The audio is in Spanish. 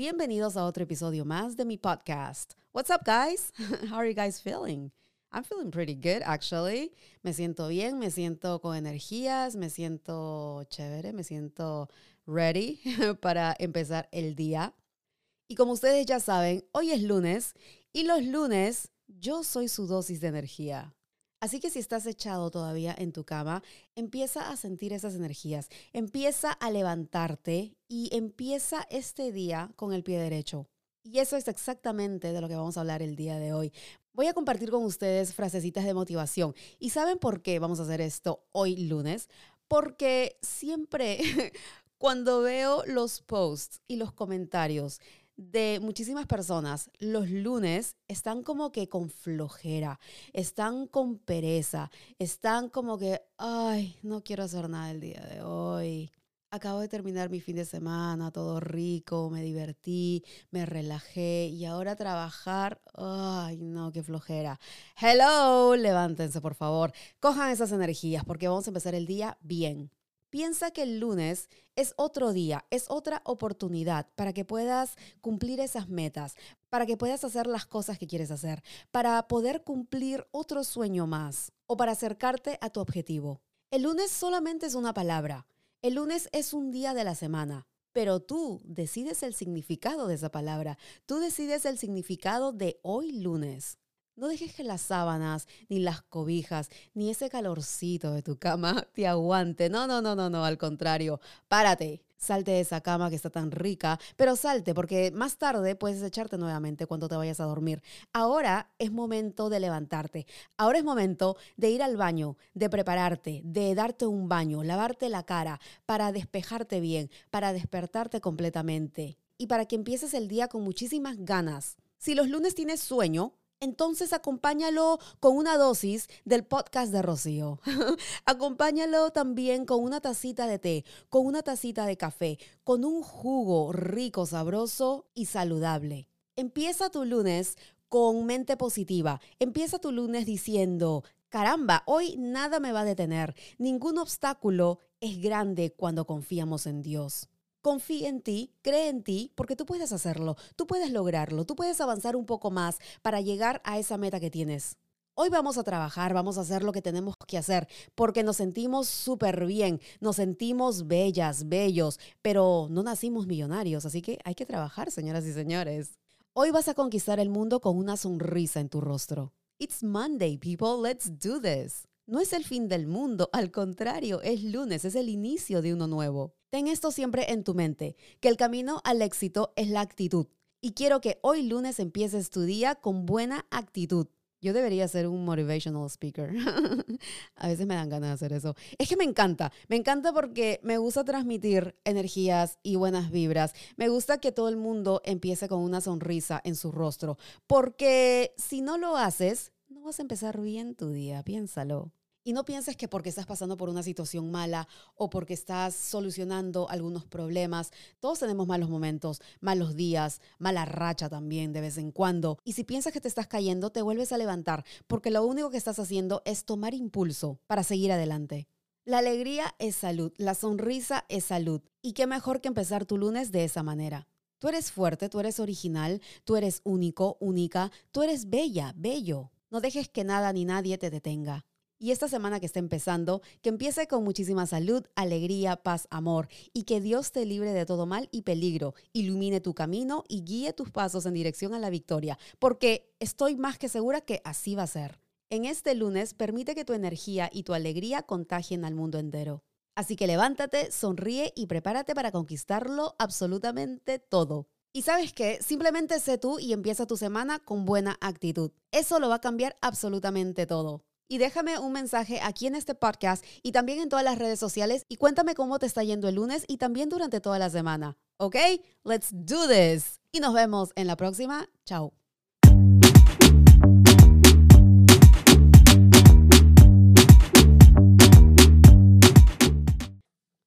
Bienvenidos a otro episodio más de mi podcast. What's up, guys? How are you guys feeling? I'm feeling pretty good, actually. Me siento bien, me siento con energías, me siento chévere, me siento ready para empezar el día. Y como ustedes ya saben, hoy es lunes y los lunes yo soy su dosis de energía. Así que si estás echado todavía en tu cama, empieza a sentir esas energías, empieza a levantarte y empieza este día con el pie derecho. Y eso es exactamente de lo que vamos a hablar el día de hoy. Voy a compartir con ustedes frasecitas de motivación. ¿Y saben por qué vamos a hacer esto hoy lunes? Porque siempre cuando veo los posts y los comentarios de muchísimas personas los lunes están como que con flojera, están con pereza, están como que, ay, no quiero hacer nada el día de hoy. Acabo de terminar mi fin de semana, todo rico, me divertí, me relajé y ahora trabajar, ay, no, qué flojera. Hello, levántense por favor, cojan esas energías porque vamos a empezar el día bien. Piensa que el lunes es otro día, es otra oportunidad para que puedas cumplir esas metas, para que puedas hacer las cosas que quieres hacer, para poder cumplir otro sueño más o para acercarte a tu objetivo. El lunes solamente es una palabra. El lunes es un día de la semana. Pero tú decides el significado de esa palabra. Tú decides el significado de hoy lunes. No dejes que las sábanas, ni las cobijas, ni ese calorcito de tu cama te aguante. No, no, no, no, no, al contrario. Párate. Salte de esa cama que está tan rica, pero salte porque más tarde puedes echarte nuevamente cuando te vayas a dormir. Ahora es momento de levantarte. Ahora es momento de ir al baño, de prepararte, de darte un baño, lavarte la cara para despejarte bien, para despertarte completamente y para que empieces el día con muchísimas ganas. Si los lunes tienes sueño, entonces acompáñalo con una dosis del podcast de Rocío. acompáñalo también con una tacita de té, con una tacita de café, con un jugo rico, sabroso y saludable. Empieza tu lunes con mente positiva. Empieza tu lunes diciendo, caramba, hoy nada me va a detener. Ningún obstáculo es grande cuando confiamos en Dios. Confía en ti, cree en ti, porque tú puedes hacerlo, tú puedes lograrlo, tú puedes avanzar un poco más para llegar a esa meta que tienes. Hoy vamos a trabajar, vamos a hacer lo que tenemos que hacer, porque nos sentimos súper bien, nos sentimos bellas, bellos, pero no nacimos millonarios, así que hay que trabajar, señoras y señores. Hoy vas a conquistar el mundo con una sonrisa en tu rostro. It's Monday, people, let's do this. No es el fin del mundo, al contrario, es lunes, es el inicio de uno nuevo. Ten esto siempre en tu mente, que el camino al éxito es la actitud. Y quiero que hoy lunes empieces tu día con buena actitud. Yo debería ser un motivational speaker. a veces me dan ganas de hacer eso. Es que me encanta, me encanta porque me gusta transmitir energías y buenas vibras. Me gusta que todo el mundo empiece con una sonrisa en su rostro, porque si no lo haces, no vas a empezar bien tu día, piénsalo. Y no pienses que porque estás pasando por una situación mala o porque estás solucionando algunos problemas, todos tenemos malos momentos, malos días, mala racha también de vez en cuando. Y si piensas que te estás cayendo, te vuelves a levantar, porque lo único que estás haciendo es tomar impulso para seguir adelante. La alegría es salud, la sonrisa es salud. Y qué mejor que empezar tu lunes de esa manera. Tú eres fuerte, tú eres original, tú eres único, única, tú eres bella, bello. No dejes que nada ni nadie te detenga. Y esta semana que está empezando, que empiece con muchísima salud, alegría, paz, amor y que Dios te libre de todo mal y peligro, ilumine tu camino y guíe tus pasos en dirección a la victoria, porque estoy más que segura que así va a ser. En este lunes, permite que tu energía y tu alegría contagien al mundo entero. Así que levántate, sonríe y prepárate para conquistarlo absolutamente todo. Y sabes qué, simplemente sé tú y empieza tu semana con buena actitud. Eso lo va a cambiar absolutamente todo y déjame un mensaje aquí en este podcast y también en todas las redes sociales y cuéntame cómo te está yendo el lunes y también durante toda la semana. ¿Ok? Let's do this. Y nos vemos en la próxima. Chao.